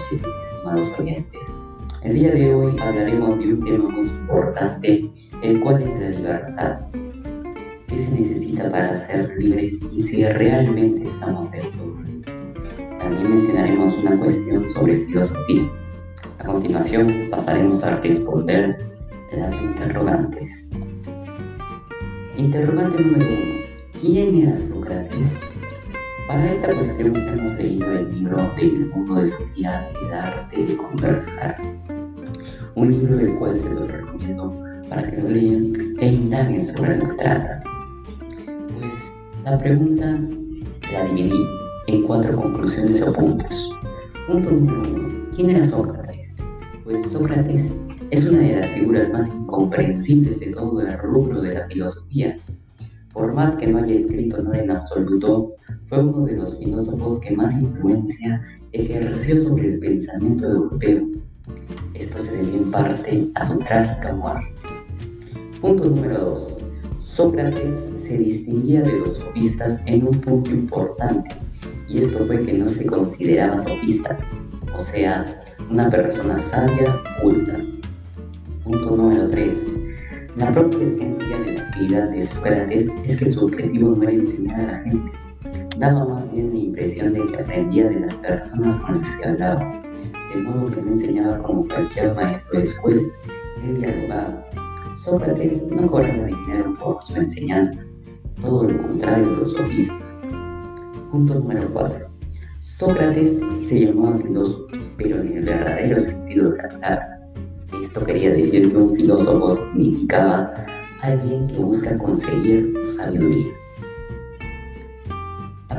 noches, mis estimados oyentes. El día de hoy hablaremos de un tema muy importante, el cual es la libertad. ¿Qué se necesita para ser libres y si realmente estamos del todo libres? También mencionaremos una cuestión sobre filosofía. A continuación pasaremos a responder las interrogantes. Interrogante número uno. ¿Quién era Sócrates? Para esta cuestión hemos leído el libro del mundo de Sofía, El arte de conversar. Un libro del cual se lo recomiendo para que lo lean e indaguen sobre lo que trata. Pues la pregunta la dividí en cuatro conclusiones o puntos. Punto número uno. ¿Quién era Sócrates? Pues Sócrates es una de las figuras más incomprensibles de todo el rubro de la filosofía. Por más que no haya escrito nada en absoluto, fue uno de los filósofos que más influencia ejerció sobre el pensamiento europeo. Esto se debió en parte a su trágica muerte. Punto número 2. Sócrates se distinguía de los sofistas en un punto importante, y esto fue que no se consideraba sofista, o sea, una persona sabia, culta. Punto número 3. La propia esencia de la actividad de Sócrates es que su objetivo no era enseñar a la gente, daba más bien la impresión de que aprendía de las personas con las que hablaba, de modo que no enseñaba como cualquier maestro de escuela, él dialogaba. Sócrates no cobraba dinero por su enseñanza, todo lo contrario de los sofistas. Punto número 4. Sócrates se llamó filósofo, pero en el verdadero sentido de la palabra. Esto quería decir que un filósofo significaba alguien que busca conseguir sabiduría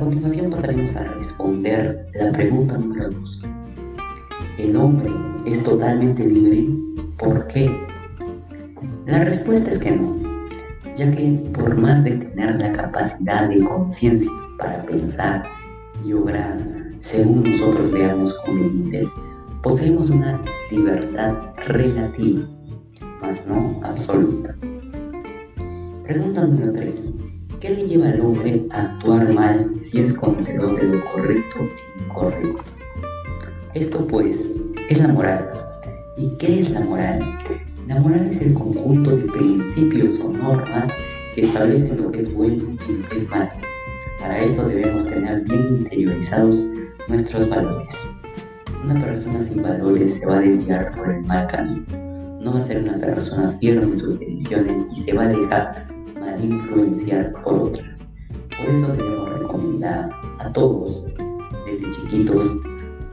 continuación pasaremos a responder la pregunta número 2. ¿El hombre es totalmente libre? ¿Por qué? La respuesta es que no, ya que por más de tener la capacidad de conciencia para pensar y obrar según nosotros veamos convenientes, poseemos una libertad relativa, mas no absoluta. Pregunta número 3. ¿Qué le lleva al hombre a actuar mal si es conocedor de lo correcto e incorrecto? Esto pues es la moral. ¿Y qué es la moral? La moral es el conjunto de principios o normas que establecen lo que es bueno y lo que es malo. Para esto debemos tener bien interiorizados nuestros valores. Una persona sin valores se va a desviar por el mal camino. No va a ser una persona firme en sus decisiones y se va a dejar influenciar por otras. Por eso debemos recomendar a todos, desde chiquitos,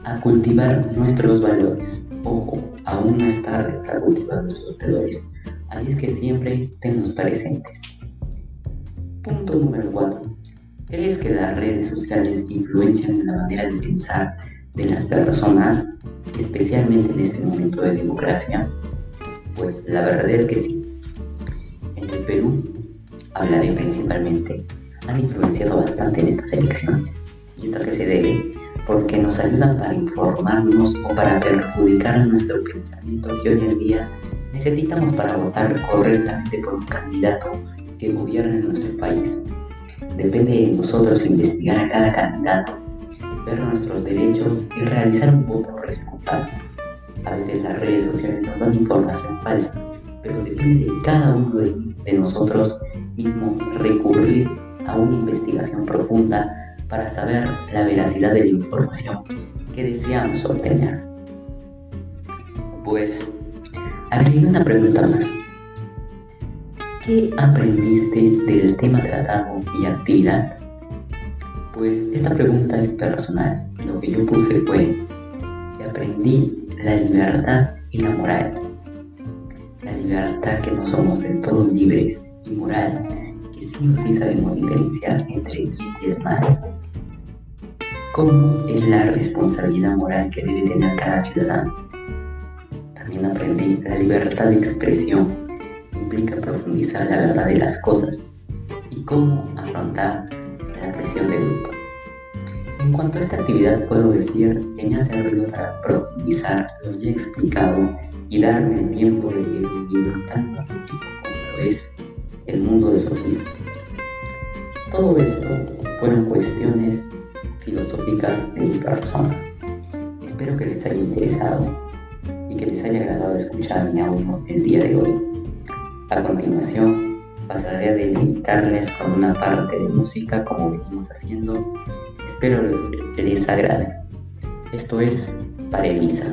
a cultivar nuestros valores. Ojo, aún no es tarde para cultivar nuestros valores. Así es que siempre tenlos presentes. Punto número 4. ¿Crees que las redes sociales influencian en la manera de pensar de las personas, especialmente en este momento de democracia? Pues la verdad es que sí. En el Perú hablaré principalmente, han influenciado bastante en estas elecciones. ¿Y esto que se debe? Porque nos ayudan para informarnos o para perjudicar a nuestro pensamiento que hoy en día necesitamos para votar correctamente por un candidato que gobierne nuestro país. Depende de nosotros investigar a cada candidato, nuestros derechos y realizar un voto responsable. A veces las redes sociales nos dan información falsa, pero depende de cada uno de nosotros mismo recurrir a una investigación profunda para saber la veracidad de la información que deseamos obtener. Pues agregué una pregunta más. ¿Qué aprendiste del tema tratado y actividad? Pues esta pregunta es personal. Lo que yo puse fue que aprendí la libertad y la moral. La libertad que no somos del todo libres y moral, que sí o sí sabemos diferenciar entre bien y el mal. ¿Cómo es la responsabilidad moral que debe tener cada ciudadano? También aprendí la libertad de expresión implica profundizar la verdad de las cosas y cómo afrontar la presión de grupo. En cuanto a esta actividad puedo decir que me ha servido para profundizar lo ya explicado y darme el tiempo de leer un libro tan magnífico como lo es el mundo de Sofía. Todo esto fueron cuestiones filosóficas de mi persona. Espero que les haya interesado y que les haya agradado escuchar mi audio el día de hoy. A continuación, pasaré a deleitarles con una parte de música como venimos haciendo. Espero les agrade. Esto es para Elisa.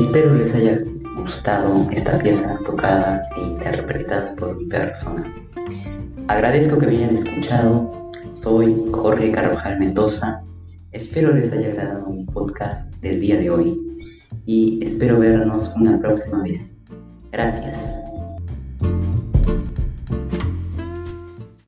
Espero les haya gustado esta pieza tocada e interpretada por mi persona. Agradezco que me hayan escuchado. Soy Jorge Carvajal Mendoza. Espero les haya agradado mi podcast del día de hoy y espero vernos una próxima vez. Gracias.